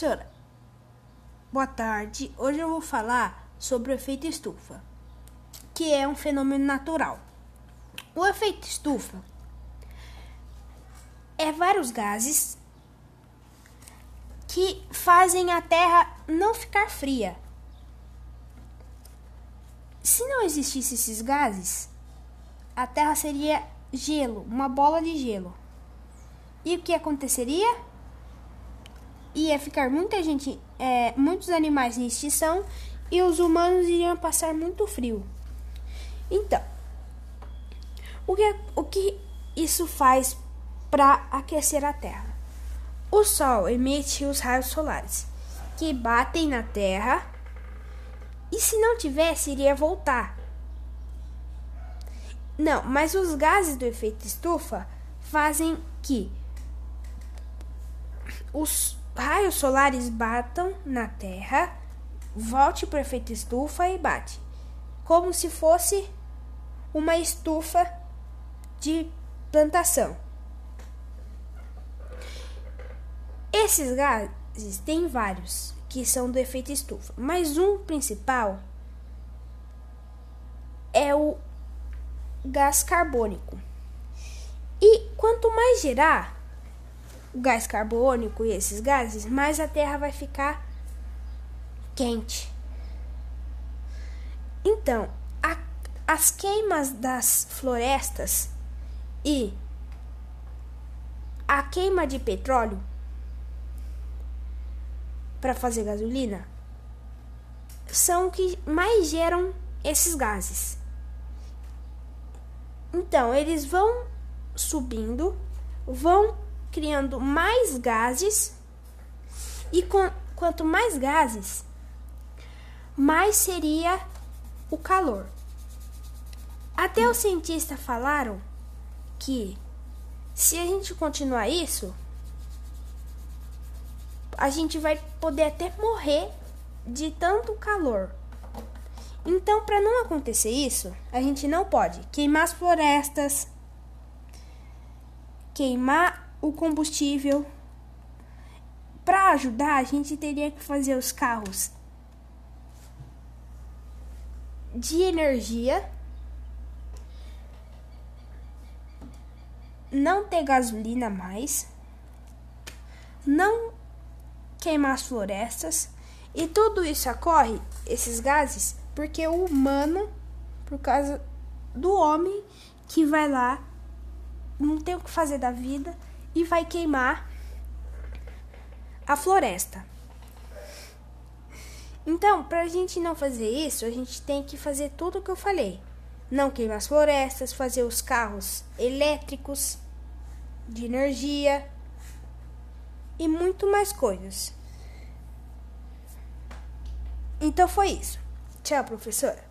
Professora, boa tarde. Hoje eu vou falar sobre o efeito estufa, que é um fenômeno natural. O efeito estufa é vários gases que fazem a Terra não ficar fria. Se não existissem esses gases, a Terra seria gelo, uma bola de gelo. E o que aconteceria? Ia ficar muita gente, é, muitos animais em extinção e os humanos iriam passar muito frio. Então, o que, o que isso faz para aquecer a Terra? O Sol emite os raios solares que batem na Terra e se não tivesse, iria voltar. Não, mas os gases do efeito estufa fazem que os raios solares batam na Terra, volte para efeito estufa e bate, como se fosse uma estufa de plantação. Esses gases têm vários que são do efeito estufa, mas um principal é o gás carbônico. E quanto mais gerar, o gás carbônico e esses gases, mais a Terra vai ficar quente. Então, a, as queimas das florestas e a queima de petróleo para fazer gasolina são que mais geram esses gases. Então, eles vão subindo, vão criando mais gases e com, quanto mais gases, mais seria o calor. Até os cientistas falaram que se a gente continuar isso, a gente vai poder até morrer de tanto calor. Então, para não acontecer isso, a gente não pode queimar as florestas, queimar o combustível. Para ajudar, a gente teria que fazer os carros de energia, não ter gasolina mais, não queimar as florestas e tudo isso ocorre, esses gases, porque o humano, por causa do homem que vai lá, não tem o que fazer da vida e vai queimar a floresta. Então, para a gente não fazer isso, a gente tem que fazer tudo o que eu falei. Não queimar as florestas, fazer os carros elétricos, de energia e muito mais coisas. Então foi isso. Tchau, professora.